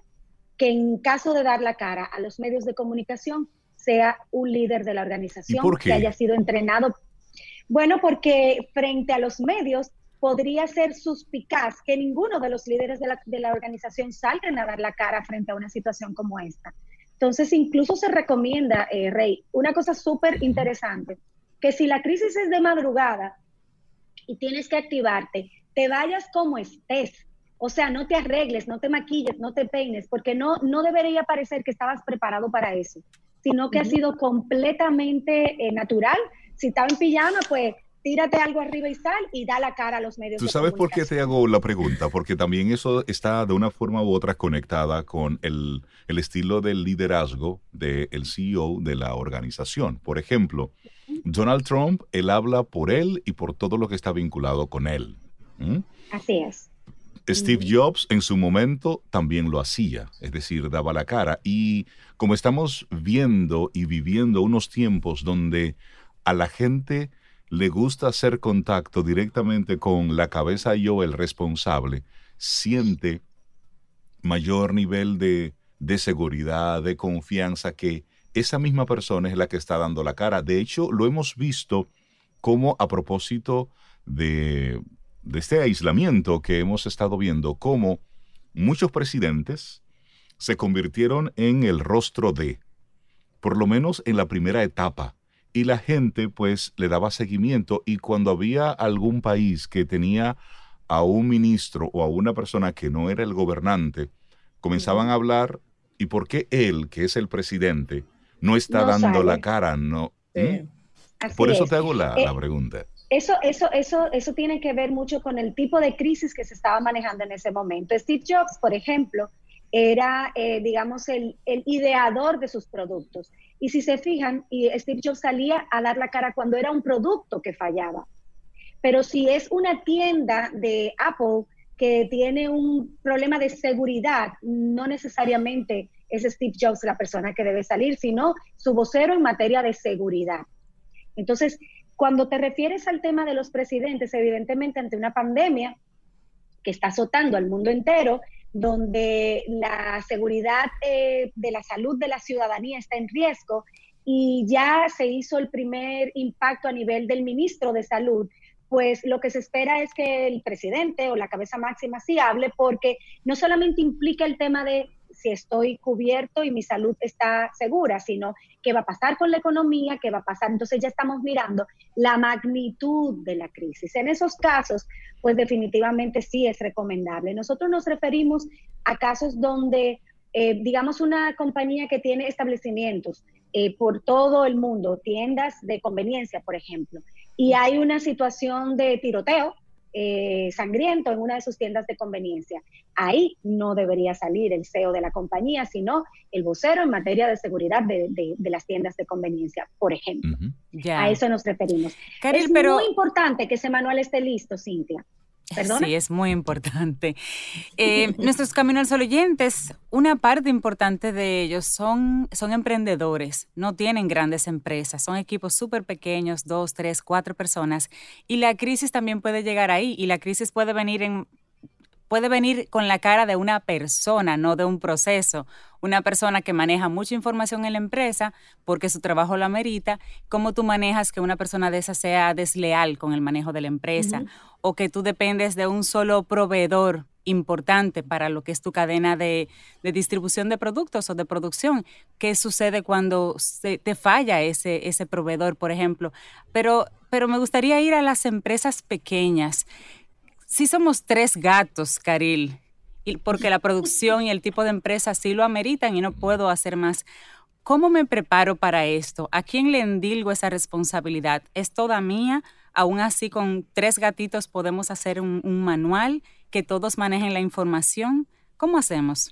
que en caso de dar la cara a los medios de comunicación sea un líder de la organización que haya sido entrenado. Bueno, porque frente a los medios podría ser suspicaz que ninguno de los líderes de la, de la organización salgan a dar la cara frente a una situación como esta. Entonces, incluso se recomienda, eh, Rey, una cosa súper interesante, que si la crisis es de madrugada, y tienes que activarte, te vayas como estés. O sea, no te arregles, no te maquilles, no te peines, porque no, no debería parecer que estabas preparado para eso, sino que ha sido completamente eh, natural. Si estaba en pijama, pues tírate algo arriba y sal y da la cara a los medios. ¿Tú sabes por qué te hago la pregunta? Porque también eso está de una forma u otra conectada con el, el estilo del liderazgo del CEO de la organización. Por ejemplo, Donald Trump, él habla por él y por todo lo que está vinculado con él. Así es. Steve Jobs en su momento también lo hacía, es decir, daba la cara. Y como estamos viendo y viviendo unos tiempos donde a la gente le gusta hacer contacto directamente con la cabeza yo, el responsable, siente mayor nivel de, de seguridad, de confianza que esa misma persona es la que está dando la cara. De hecho, lo hemos visto como a propósito de, este aislamiento que hemos estado viendo, como muchos presidentes se convirtieron en el rostro de, por lo menos en la primera etapa, y la gente pues le daba seguimiento y cuando había algún país que tenía a un ministro o a una persona que no era el gobernante, comenzaban a hablar y por qué él, que es el presidente, no está dando la cara, no. ¿Mm? Por eso te hago la, eh, pregunta. Eso, eso, eso, eso tiene que ver mucho con el tipo de crisis que se estaba manejando en ese momento. Steve Jobs, por ejemplo, era, eh, digamos, el, el, ideador de sus productos. Y si se fijan, Steve Jobs salía a dar la cara cuando era un producto que fallaba. Pero si es una tienda de Apple que tiene un problema de seguridad, no necesariamente es Steve Jobs la persona que debe salir, sino su vocero en materia de seguridad. Entonces, cuando te refieres al tema de los presidentes, evidentemente ante una pandemia que está azotando al mundo entero, donde la seguridad eh, de la salud de la ciudadanía está en riesgo y ya se hizo el primer impacto a nivel del ministro de salud, pues lo que se espera es que el presidente o la cabeza máxima sí hable porque no solamente implica el tema de si estoy cubierto y mi salud está segura, sino qué va a pasar con la economía, qué va a pasar. Entonces ya estamos mirando la magnitud de la crisis. En esos casos, pues definitivamente sí es recomendable. Nosotros nos referimos a casos donde, eh, digamos, una compañía que tiene establecimientos eh, por todo el mundo, tiendas de conveniencia, por ejemplo, y hay una situación de tiroteo, eh, sangriento en una de sus tiendas de conveniencia. Ahí no debería salir el CEO de la compañía, sino el vocero en materia de seguridad de, las tiendas de conveniencia, por ejemplo. A eso nos referimos. es muy importante que ese manual esté listo, Cintia. Sí, es muy importante. Eh, nuestros Camino al Sol oyentes, una parte importante de ellos son, son emprendedores, no tienen grandes empresas, son equipos súper pequeños, dos, tres, cuatro personas, y la crisis también puede llegar ahí, y la crisis puede venir en puede venir con la cara de una persona, no de un proceso. Una persona que maneja mucha información en la empresa porque su trabajo la amerita, cómo tú manejas que una persona de esa sea desleal con el manejo de la empresa o que tú dependes de un solo proveedor importante para lo que es tu cadena de, distribución de productos o de producción. ¿Qué sucede cuando se, te falla ese, ese proveedor, por ejemplo? Pero, pero me gustaría ir a las empresas pequeñas sí somos tres gatos, Caril, porque la producción y el tipo de empresa sí lo ameritan y no puedo hacer más. ¿Cómo me preparo para esto? ¿A quién le endilgo esa responsabilidad? ¿Es toda mía? Aún así, con tres gatitos podemos hacer un, manual que todos manejen la información. ¿Cómo hacemos?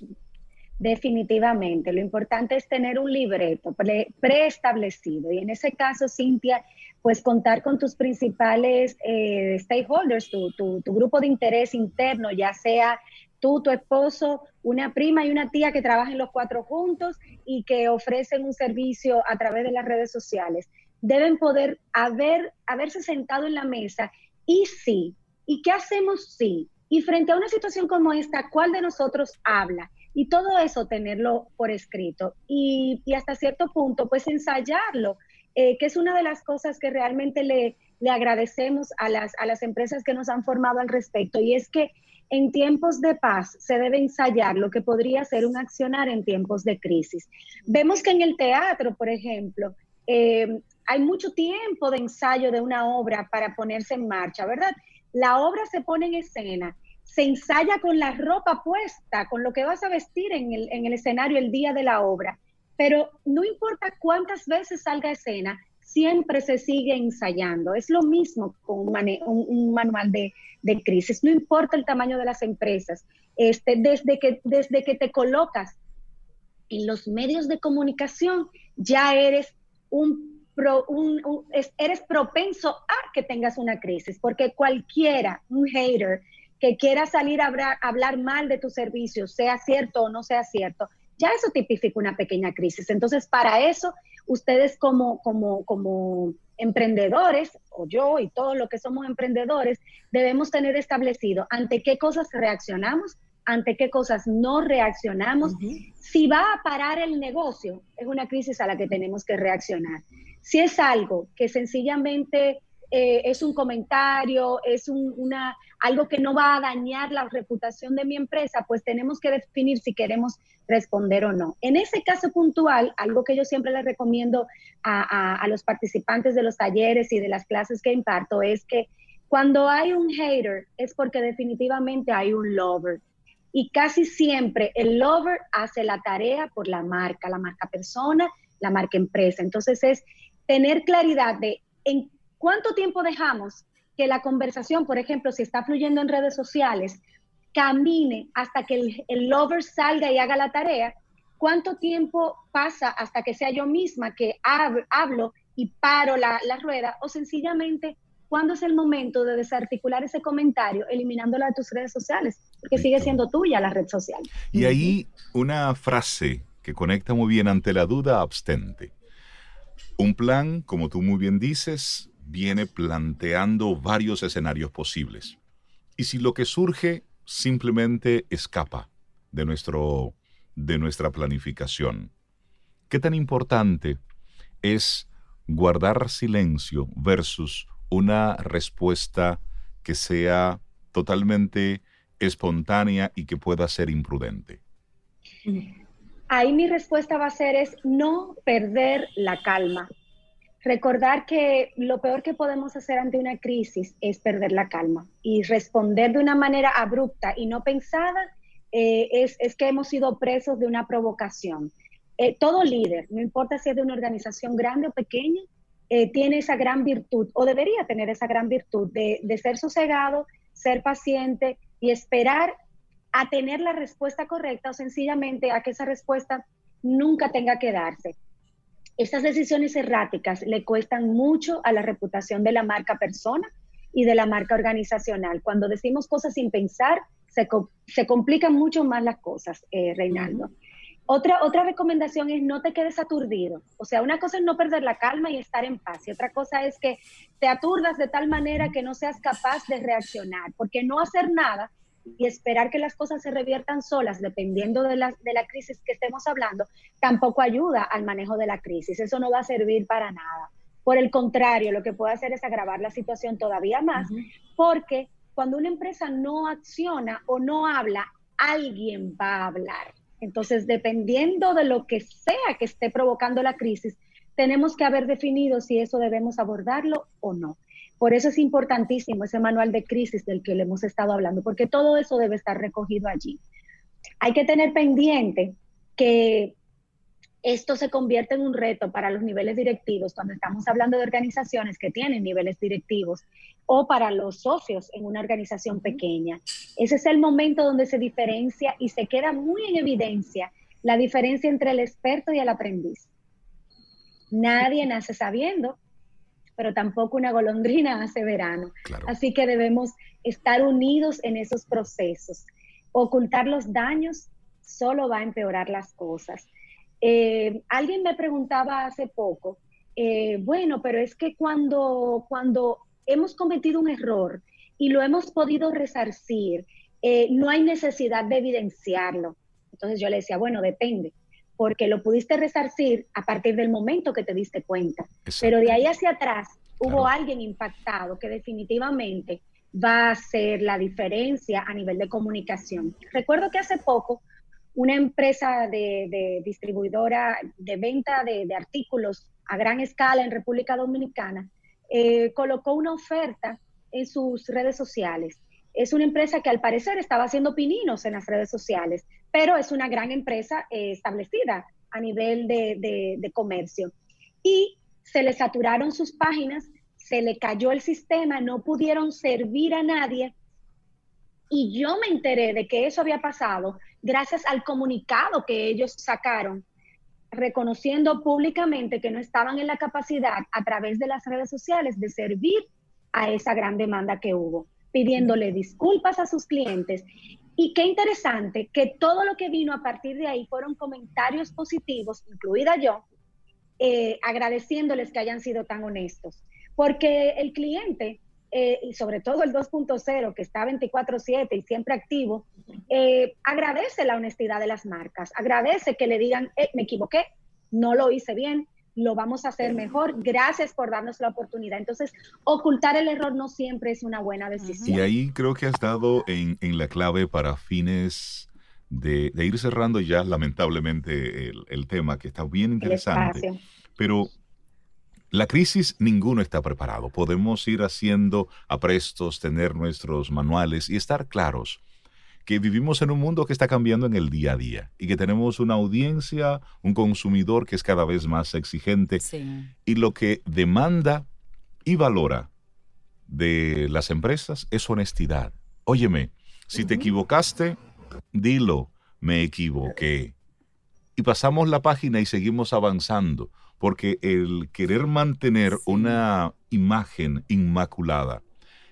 Definitivamente, lo importante es tener un libreto preestablecido y en ese caso, Cintia, pues contar con tus principales eh, stakeholders, tu, tu, grupo de interés interno, ya sea tú, tu esposo, una prima y una tía que trabajen los cuatro juntos y que ofrecen un servicio a través de las redes sociales. Deben poder haber, haberse sentado en la mesa y sí, ¿y qué hacemos sí? Y frente a una situación como esta, ¿cuál de nosotros habla? Y todo eso tenerlo por escrito y, y hasta cierto punto, pues ensayarlo eh, que es una de las cosas que realmente le, le agradecemos a las, a las empresas que nos han formado al respecto, y es que en tiempos de paz se debe ensayar lo que podría ser un accionar en tiempos de crisis. Vemos que en el teatro, por ejemplo, eh, hay mucho tiempo de ensayo de una obra para ponerse en marcha, ¿verdad? La obra se pone en escena, se ensaya con la ropa puesta, con lo que vas a vestir en el, en el escenario el día de la obra pero no importa cuántas veces salga escena, siempre se sigue ensayando. Es lo mismo con un, manual de, crisis, no importa el tamaño de las empresas. Este, desde, que, desde que te colocas en los medios de comunicación, ya eres un, eres propenso a que tengas una crisis, porque cualquiera, un hater, que quiera salir a hablar, mal de tu servicio, sea cierto o no sea cierto, ya eso tipifica una pequeña crisis. Entonces, para eso, ustedes como, como, como emprendedores, o yo y todos los que somos emprendedores, debemos tener establecido ante qué cosas reaccionamos, ante qué cosas no reaccionamos. Si va a parar el negocio, es una crisis a la que tenemos que reaccionar. Si es algo que sencillamente eh, es un comentario, es una, algo que no va a dañar la reputación de mi empresa, pues tenemos que definir si queremos responder o no. En ese caso puntual, algo que yo siempre les recomiendo a, a los participantes de los talleres y de las clases que imparto es que cuando hay un hater es porque definitivamente hay un lover. Y casi siempre el lover hace la tarea por la marca, la marca persona, la marca empresa. Entonces es tener claridad de en ¿Cuánto tiempo dejamos que la conversación, por ejemplo, si está fluyendo en redes sociales, camine hasta que el, lover salga y haga la tarea? ¿Cuánto tiempo pasa hasta que sea yo misma que hablo y paro la, rueda? O sencillamente, ¿cuándo es el momento de desarticular ese comentario eliminándola de tus redes sociales? Porque sigue siendo tuya la red social. Y ahí una frase que conecta muy bien ante la duda abstente. Un plan, como tú muy bien dices, viene planteando varios escenarios posibles. Y si lo que surge simplemente escapa de, nuestro, de nuestra planificación, ¿qué tan importante es guardar silencio versus una respuesta que sea totalmente espontánea y que pueda ser imprudente? Ahí mi respuesta va a ser es no perder la calma recordar que lo peor que podemos hacer ante una crisis es perder la calma y responder de una manera abrupta y no pensada eh, es, que hemos sido presos de una provocación. Eh, todo líder, no importa si es de una organización grande o pequeña, eh, tiene esa gran virtud o debería tener esa gran virtud de, de ser sosegado, ser paciente y esperar a tener la respuesta correcta o sencillamente a que esa respuesta nunca tenga que darse. Estas decisiones erráticas le cuestan mucho a la reputación de la marca persona y de la marca organizacional. Cuando decimos cosas sin pensar, se, se complican mucho más las cosas, eh, Reinaldo. Otra, otra recomendación es no te quedes aturdido. O sea, una cosa es no perder la calma y estar en paz. Y otra cosa es que te aturdas de tal manera que no seas capaz de reaccionar. Porque no hacer nada y esperar que las cosas se reviertan solas, dependiendo de la, de la crisis que estemos hablando, tampoco ayuda al manejo de la crisis. Eso no va a servir para nada. Por el contrario, lo que puede hacer es agravar la situación todavía más, porque cuando una empresa no acciona o no habla, alguien va a hablar. Entonces, dependiendo de lo que sea que esté provocando la crisis, tenemos que haber definido si eso debemos abordarlo o no. Por eso es importantísimo ese manual de crisis del que le hemos estado hablando, porque todo eso debe estar recogido allí. Hay que tener pendiente que esto se convierte en un reto para los niveles directivos cuando estamos hablando de organizaciones que tienen niveles directivos o para los socios en una organización pequeña. Ese es el momento donde se diferencia y se queda muy en evidencia la diferencia entre el experto y el aprendiz. Nadie nace sabiendo, pero tampoco una golondrina hace verano. Así que debemos estar unidos en esos procesos. Ocultar los daños solo va a empeorar las cosas. Eh, alguien me preguntaba hace poco, eh, bueno, pero es que cuando, cuando hemos cometido un error y lo hemos podido resarcir, eh, no hay necesidad de evidenciarlo. Entonces yo le decía, bueno, depende, porque lo pudiste resarcir a partir del momento que te diste cuenta. Pero de ahí hacia atrás hubo alguien impactado que definitivamente va a ser la diferencia a nivel de comunicación. Recuerdo que hace poco una empresa de, distribuidora de venta de, artículos a gran escala en República Dominicana eh, colocó una oferta en sus redes sociales. Es una empresa que al parecer estaba haciendo pininos en las redes sociales, pero es una gran empresa eh, establecida a nivel de, de comercio. Y se le saturaron sus páginas, se le cayó el sistema, no pudieron servir a nadie. Y yo me enteré de que eso había pasado gracias al comunicado que ellos sacaron, reconociendo públicamente que no estaban en la capacidad a través de las redes sociales de servir a esa gran demanda que hubo, pidiéndole disculpas a sus clientes. Y qué interesante que todo lo que vino a partir de ahí fueron comentarios positivos, incluida yo, eh, agradeciéndoles que hayan sido tan honestos, porque el cliente eh, y sobre todo el 2.0, que está 24/7 y siempre activo, eh, agradece la honestidad de las marcas, agradece que le digan, eh, me equivoqué, no lo hice bien, lo vamos a hacer mejor, gracias por darnos la oportunidad. Entonces, ocultar el error no siempre es una buena decisión. Y ahí creo que has dado en, la clave para fines de, ir cerrando ya lamentablemente el, el tema, que está bien interesante. Pero la crisis ninguno está preparado. Podemos ir haciendo aprestos, tener nuestros manuales y estar claros que vivimos en un mundo que está cambiando en el día a día y que tenemos una audiencia, un consumidor que es cada vez más exigente y lo que demanda y valora de las empresas es honestidad. Óyeme, si te equivocaste, dilo, me equivoqué. Y pasamos la página y seguimos avanzando porque el querer mantener una imagen inmaculada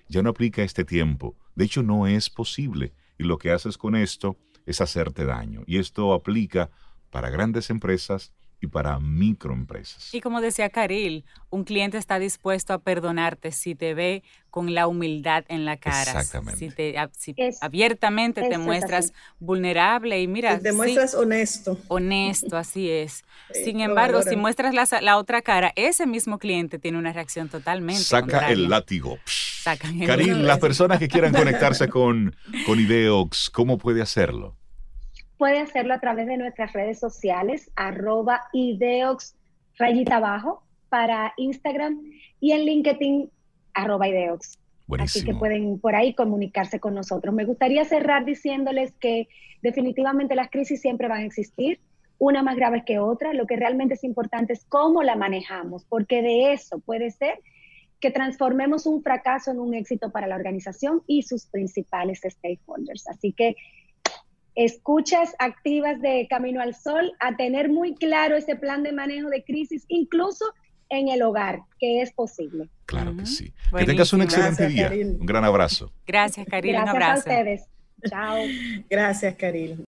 ya no aplica este tiempo. De hecho, no es posible. Y lo que haces con esto es hacerte daño. Y esto aplica para grandes empresas y para microempresas. Y como decía Caril, un cliente está dispuesto a perdonarte si te ve con la humildad en la cara. Exactamente. Si, te, abiertamente te muestras vulnerable y mira. te muestras honesto. Honesto, así es. Sin embargo, si muestras la, otra cara, ese mismo cliente tiene una reacción totalmente. Saca el látigo. Caril, las personas que quieran conectarse con, con Ideox, ¿cómo puede hacerlo? Puede hacerlo a través de nuestras redes sociales, arroba ideox rayita abajo para Instagram y en LinkedIn, arroba ideox. Así que pueden por ahí comunicarse con nosotros. Me gustaría cerrar diciéndoles que definitivamente las crisis siempre van a existir, una más grave que otra. Lo que realmente es importante es cómo la manejamos, porque de eso puede ser que transformemos un fracaso en un éxito para la organización y sus principales stakeholders. Así que escuchas activas de Camino al Sol, a tener muy claro ese plan de manejo de crisis, incluso en el hogar, que es posible. Claro que sí. Que tengas un excelente día. Un gran abrazo. Gracias, Karil. Gracias un abrazo. a ustedes. Chao. Gracias, Karil.